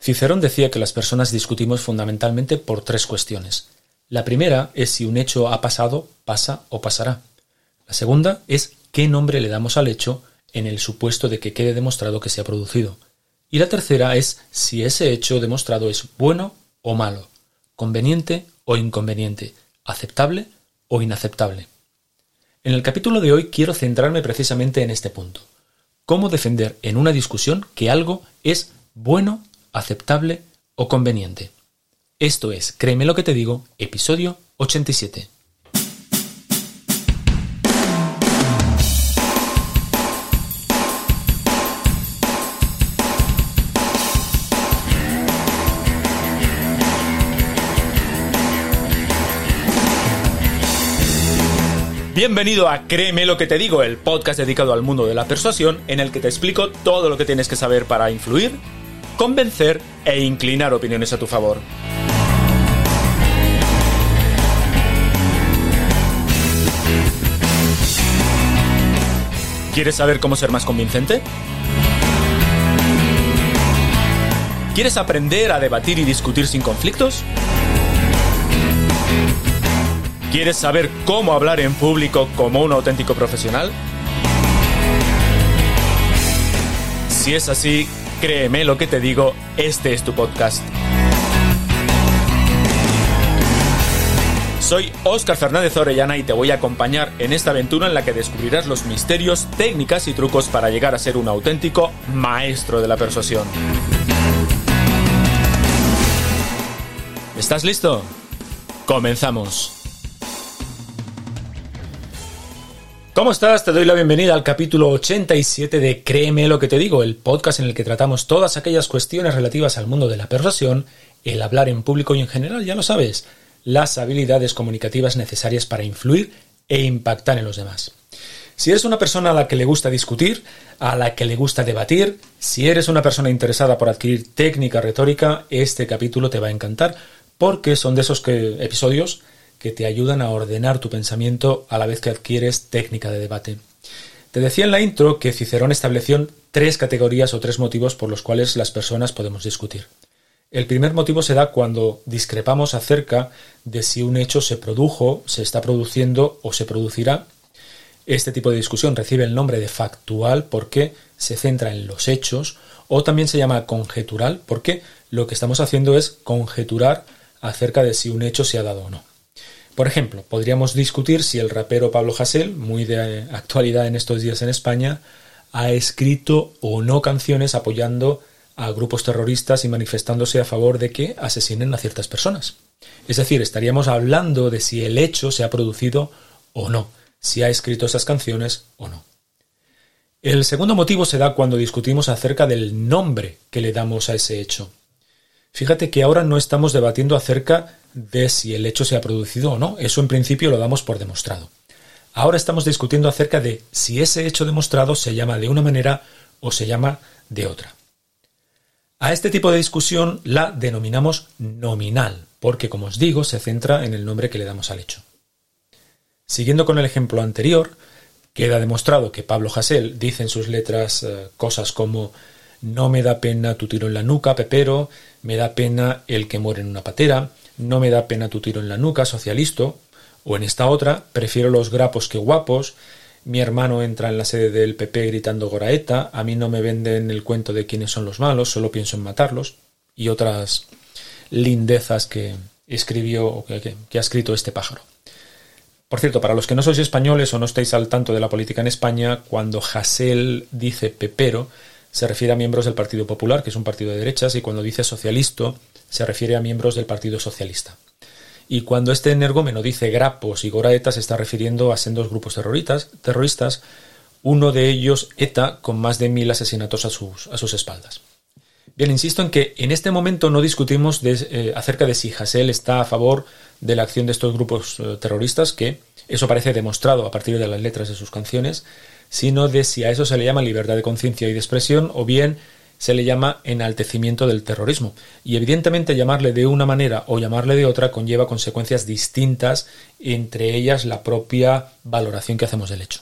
Cicerón decía que las personas discutimos fundamentalmente por tres cuestiones. La primera es si un hecho ha pasado, pasa o pasará. La segunda es qué nombre le damos al hecho en el supuesto de que quede demostrado que se ha producido. Y la tercera es si ese hecho demostrado es bueno o malo, conveniente o inconveniente, aceptable o inaceptable. En el capítulo de hoy quiero centrarme precisamente en este punto. Cómo defender en una discusión que algo es bueno aceptable o conveniente. Esto es, créeme lo que te digo, episodio 87. Bienvenido a Créeme lo que te digo, el podcast dedicado al mundo de la persuasión en el que te explico todo lo que tienes que saber para influir convencer e inclinar opiniones a tu favor. ¿Quieres saber cómo ser más convincente? ¿Quieres aprender a debatir y discutir sin conflictos? ¿Quieres saber cómo hablar en público como un auténtico profesional? Si es así, Créeme lo que te digo, este es tu podcast. Soy Óscar Fernández Orellana y te voy a acompañar en esta aventura en la que descubrirás los misterios, técnicas y trucos para llegar a ser un auténtico maestro de la persuasión. ¿Estás listo? Comenzamos. ¿Cómo estás? Te doy la bienvenida al capítulo 87 de Créeme lo que te digo, el podcast en el que tratamos todas aquellas cuestiones relativas al mundo de la persuasión, el hablar en público y en general, ya lo sabes, las habilidades comunicativas necesarias para influir e impactar en los demás. Si eres una persona a la que le gusta discutir, a la que le gusta debatir, si eres una persona interesada por adquirir técnica retórica, este capítulo te va a encantar porque son de esos episodios que te ayudan a ordenar tu pensamiento a la vez que adquieres técnica de debate. Te decía en la intro que Cicerón estableció tres categorías o tres motivos por los cuales las personas podemos discutir. El primer motivo se da cuando discrepamos acerca de si un hecho se produjo, se está produciendo o se producirá. Este tipo de discusión recibe el nombre de factual porque se centra en los hechos o también se llama conjetural porque lo que estamos haciendo es conjeturar acerca de si un hecho se ha dado o no. Por ejemplo, podríamos discutir si el rapero Pablo Hasél, muy de actualidad en estos días en España, ha escrito o no canciones apoyando a grupos terroristas y manifestándose a favor de que asesinen a ciertas personas. Es decir, estaríamos hablando de si el hecho se ha producido o no, si ha escrito esas canciones o no. El segundo motivo se da cuando discutimos acerca del nombre que le damos a ese hecho. Fíjate que ahora no estamos debatiendo acerca de si el hecho se ha producido o no. Eso en principio lo damos por demostrado. Ahora estamos discutiendo acerca de si ese hecho demostrado se llama de una manera o se llama de otra. A este tipo de discusión la denominamos nominal, porque como os digo, se centra en el nombre que le damos al hecho. Siguiendo con el ejemplo anterior, queda demostrado que Pablo Hasél dice en sus letras eh, cosas como no me da pena tu tiro en la nuca, Pepero, me da pena el que muere en una patera, no me da pena tu tiro en la nuca, socialisto, o en esta otra, prefiero los grapos que guapos, mi hermano entra en la sede del PP gritando Goraeta, a mí no me venden el cuento de quiénes son los malos, solo pienso en matarlos, y otras lindezas que escribió o que, que ha escrito este pájaro. Por cierto, para los que no sois españoles o no estáis al tanto de la política en España, cuando Hasél dice pepero, se refiere a miembros del Partido Popular, que es un partido de derechas, y cuando dice socialista se refiere a miembros del Partido Socialista. Y cuando este energúmeno dice grapos y goraetas, se está refiriendo a sendos grupos terroristas, uno de ellos ETA, con más de mil asesinatos a sus, a sus espaldas. Bien, insisto en que en este momento no discutimos eh, acerca de si Hassel está a favor de la acción de estos grupos eh, terroristas, que eso parece demostrado a partir de las letras de sus canciones, sino de si a eso se le llama libertad de conciencia y de expresión o bien se le llama enaltecimiento del terrorismo. Y evidentemente llamarle de una manera o llamarle de otra conlleva consecuencias distintas, entre ellas la propia valoración que hacemos del hecho.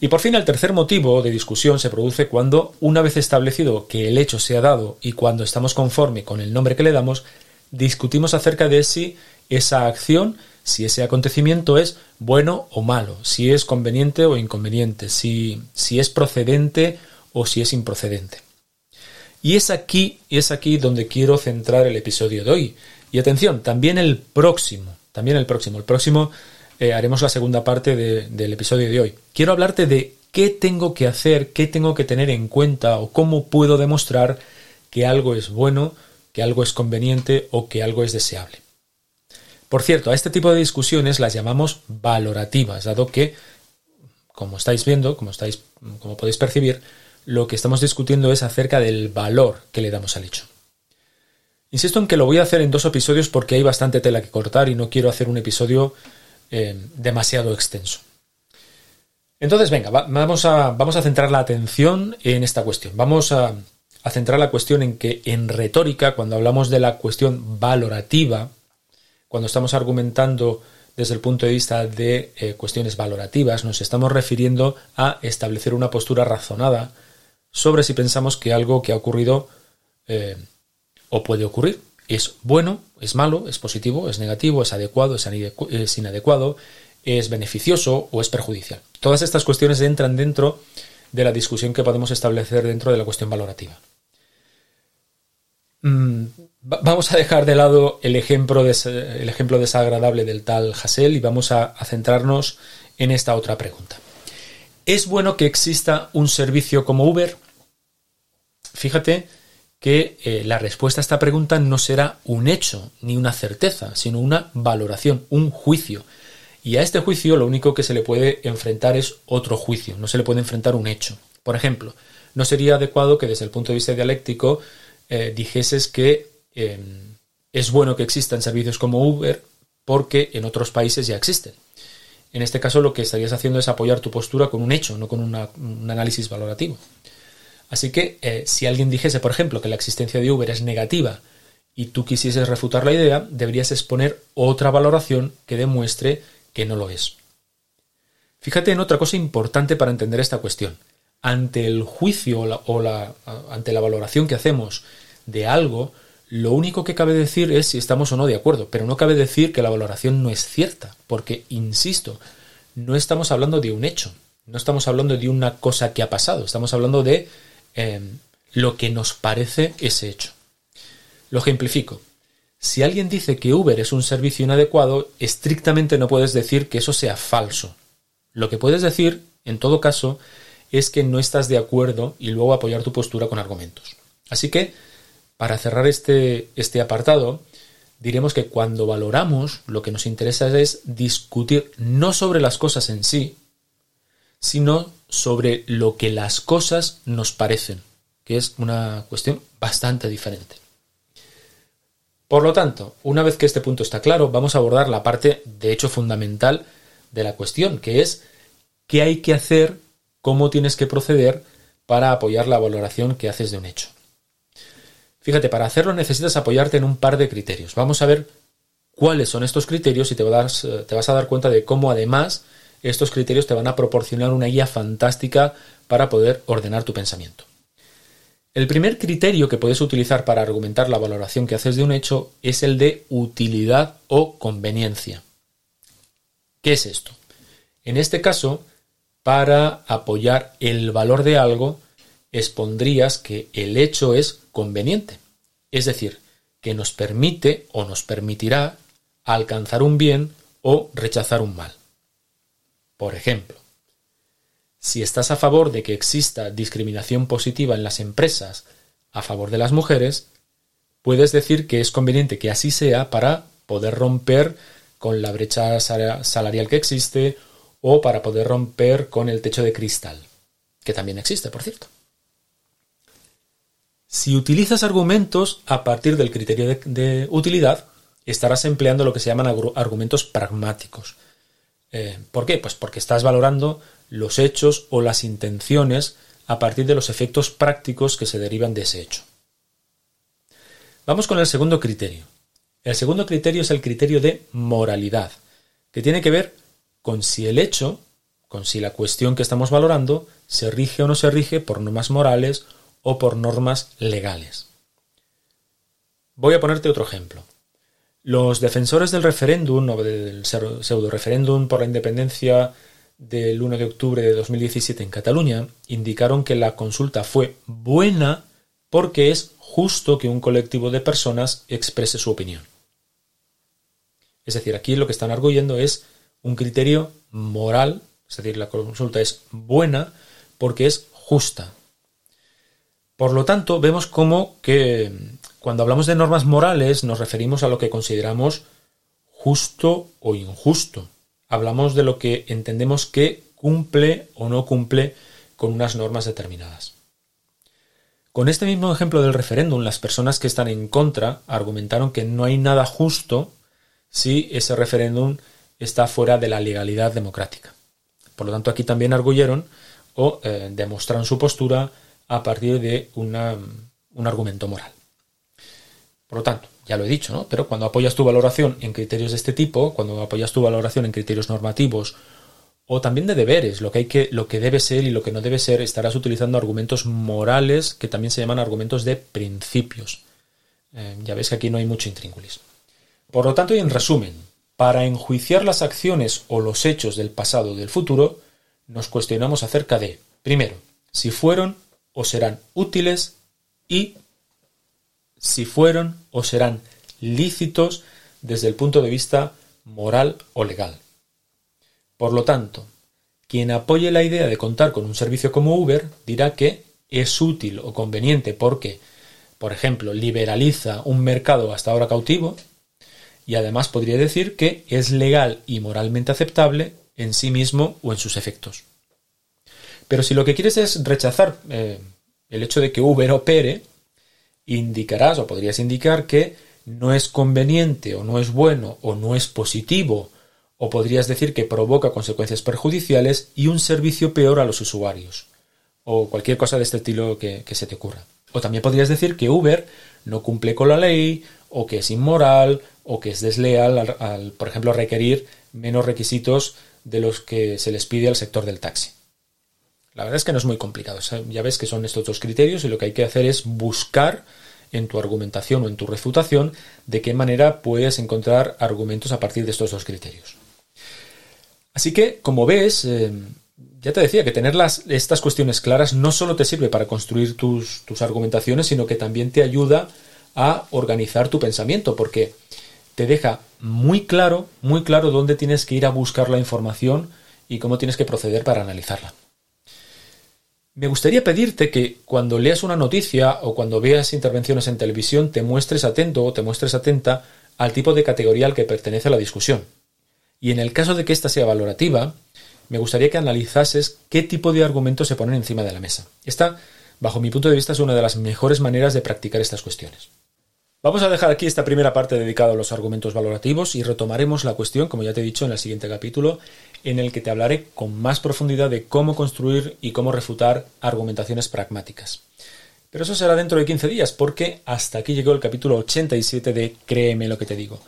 Y por fin el tercer motivo de discusión se produce cuando, una vez establecido que el hecho se ha dado y cuando estamos conforme con el nombre que le damos, discutimos acerca de si esa acción, si ese acontecimiento es bueno o malo, si es conveniente o inconveniente, si, si es procedente o si es improcedente. Y es aquí, es aquí donde quiero centrar el episodio de hoy. Y atención, también el próximo, también el próximo, el próximo eh, haremos la segunda parte del episodio de hoy. Quiero hablarte de qué tengo que hacer, qué tengo que tener en cuenta o cómo puedo demostrar que algo es bueno, que algo es conveniente o que algo es deseable. Por cierto, a este tipo de discusiones las llamamos valorativas, dado que, como estáis viendo, como, estáis, como podéis percibir, lo que estamos discutiendo es acerca del valor que le damos al hecho. Insisto en que lo voy a hacer en dos episodios porque hay bastante tela que cortar y no quiero hacer un episodio eh, demasiado extenso. Entonces, venga, vamos, a, vamos a centrar la atención en esta cuestión. Vamos a, centrar la cuestión en que en retórica, cuando hablamos de la cuestión valorativa, cuando estamos argumentando desde el punto de vista de eh, cuestiones valorativas, nos estamos refiriendo a establecer una postura razonada sobre si pensamos que algo que ha ocurrido eh, o puede ocurrir es bueno, es malo, es positivo, es negativo, es adecuado, es inadecuado, es beneficioso o es perjudicial. Todas estas cuestiones entran dentro de la discusión que podemos establecer dentro de la cuestión valorativa. Vamos a dejar de lado el ejemplo, el ejemplo desagradable del tal Hassel y vamos a centrarnos en esta otra pregunta. ¿Es bueno que exista un servicio como Uber? Fíjate que eh, la respuesta a esta pregunta no será un hecho ni una certeza, sino una valoración, un juicio. Y a este juicio lo único que se le puede enfrentar es otro juicio, no se le puede enfrentar un hecho. Por ejemplo, no sería adecuado que desde el punto de vista dialéctico eh, dijeses que em, es bueno que existan servicios como Uber porque en otros países ya existen. En este caso lo que estarías haciendo es apoyar tu postura con un hecho, no con un análisis valorativo. Así que eh, si alguien dijese, por ejemplo, que la existencia de Uber es negativa y tú quisieses refutar la idea, deberías exponer otra valoración que demuestre que no lo es. Fíjate en otra cosa importante para entender esta cuestión. Ante el juicio o, la, ante la valoración que hacemos de algo, lo único que cabe decir es si estamos o no de acuerdo, pero no cabe decir que la valoración no es cierta, porque, insisto, no estamos hablando de un hecho, no estamos hablando de una cosa que ha pasado, estamos hablando de Em, lo que nos parece ese hecho. Lo ejemplifico. Si alguien dice que Uber es un servicio inadecuado, estrictamente no puedes decir que eso sea falso. Lo que puedes decir, en todo caso, es que no estás de acuerdo y luego apoyar tu postura con argumentos. Así que, para cerrar este, este apartado, diremos que cuando valoramos, lo que nos interesa es discutir no sobre las cosas en sí, sino sobre lo que las cosas nos parecen, que es una cuestión bastante diferente. Por lo tanto, una vez que este punto está claro, vamos a abordar la parte de hecho fundamental de la cuestión, que es qué hay que hacer, cómo tienes que proceder para apoyar la valoración que haces de un hecho. Fíjate, para hacerlo necesitas apoyarte en un par de criterios. Vamos a ver cuáles son estos criterios y te vas, te vas a dar cuenta de cómo además estos criterios te van a proporcionar una guía fantástica para poder ordenar tu pensamiento. El primer criterio que puedes utilizar para argumentar la valoración que haces de un hecho es el de utilidad o conveniencia. ¿Qué es esto? En este caso, para apoyar el valor de algo, expondrías que el hecho es conveniente, es decir, que nos permite o nos permitirá alcanzar un bien o rechazar un mal. Por ejemplo, si estás a favor de que exista discriminación positiva en las empresas a favor de las mujeres, puedes decir que es conveniente que así sea para poder romper con la brecha salarial que existe o para poder romper con el techo de cristal, que también existe, por cierto. Si utilizas argumentos a partir del criterio de, utilidad, estarás empleando lo que se llaman argumentos pragmáticos, eh, ¿Por qué? Pues porque estás valorando los hechos o las intenciones a partir de los efectos prácticos que se derivan de ese hecho. Vamos con el segundo criterio. El segundo criterio es el criterio de moralidad, que tiene que ver con si el hecho con si la cuestión que estamos valorando se rige o no se rige por normas morales o por normas legales. Voy a ponerte otro ejemplo. Los defensores del referéndum o del pseudo referéndum por la independencia del 1 de octubre de 2017 en Cataluña indicaron que la consulta fue buena porque es justo que un colectivo de personas exprese su opinión. Es decir, aquí lo que están arguyendo es un criterio moral, es decir, la consulta es buena porque es justa. Por lo tanto, vemos como que cuando hablamos de normas morales nos referimos a lo que consideramos justo o injusto. Hablamos de lo que entendemos que cumple o no cumple con unas normas determinadas. Con este mismo ejemplo del referéndum, las personas que están en contra argumentaron que no hay nada justo si ese referéndum está fuera de la legalidad democrática. Por lo tanto, aquí también arguyeron o eh, demostraron su postura a partir de un argumento moral. Por lo tanto, ya lo he dicho, ¿no? Pero cuando apoyas tu valoración en criterios de este tipo, cuando apoyas tu valoración en criterios normativos o también de deberes, lo que hay que, lo que debe ser y lo que no debe ser, estarás utilizando argumentos morales que también se llaman argumentos de principios. Eh, ya ves que aquí no hay mucho intríngulis. Por lo tanto, y en resumen, para enjuiciar las acciones o los hechos del pasado o del futuro, nos cuestionamos acerca de, primero, si fueron o serán útiles y si fueron o serán lícitos desde el punto de vista moral o legal. Por lo tanto, quien apoye la idea de contar con un servicio como Uber dirá que es útil o conveniente porque, por ejemplo, liberaliza un mercado hasta ahora cautivo y además podría decir que es legal y moralmente aceptable en sí mismo o en sus efectos. Pero si lo que quieres es rechazar eh, el hecho de que Uber opere, indicarás o podrías indicar que no es conveniente o no es bueno o no es positivo o podrías decir que provoca consecuencias perjudiciales y un servicio peor a los usuarios o cualquier cosa de este estilo que, se te ocurra. O también podrías decir que Uber no cumple con la ley o que es inmoral o que es desleal al, al, por ejemplo, requerir menos requisitos de los que se les pide al sector del taxi. La verdad es que no es muy complicado. Ya ves que son estos dos criterios y lo que hay que hacer es buscar en tu argumentación o en tu refutación de qué manera puedes encontrar argumentos a partir de estos dos criterios. Así que, como ves, eh, ya te decía que tener estas cuestiones claras no solo te sirve para construir tus, tus argumentaciones, sino que también te ayuda a organizar tu pensamiento, porque te deja muy claro, muy claro dónde tienes que ir a buscar la información y cómo tienes que proceder para analizarla. Me gustaría pedirte que cuando leas una noticia o cuando veas intervenciones en televisión te muestres atento o te muestres atenta al tipo de categoría al que pertenece la discusión. Y en el caso de que ésta sea valorativa, me gustaría que analizases qué tipo de argumentos se ponen encima de la mesa. Esta, bajo mi punto de vista, es una de las mejores maneras de practicar estas cuestiones. Vamos a dejar aquí esta primera parte dedicada a los argumentos valorativos y retomaremos la cuestión, como ya te he dicho, en el siguiente capítulo, en el que te hablaré con más profundidad de cómo construir y cómo refutar argumentaciones pragmáticas. Pero eso será dentro de 15 días, porque hasta aquí llegó el capítulo 87 de Créeme lo que te digo.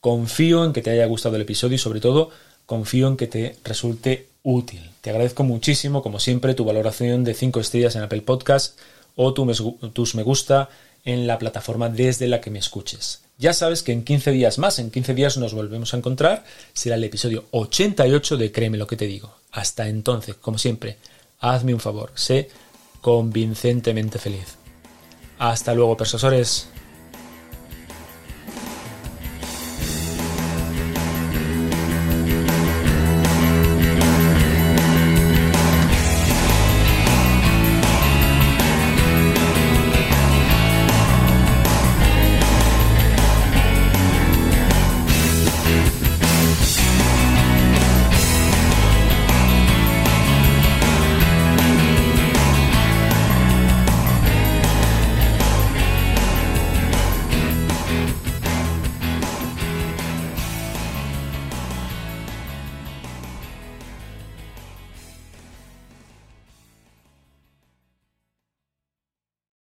Confío en que te haya gustado el episodio y sobre todo confío en que te resulte útil. Te agradezco muchísimo, como siempre, tu valoración de 5 estrellas en Apple Podcast o tus me gusta en la plataforma desde la que me escuches. Ya sabes que en 15 días más, en 15 días nos volvemos a encontrar, será el episodio 88 de Créeme lo que te digo. Hasta entonces, como siempre, hazme un favor, sé convincentemente feliz. Hasta luego, persesores.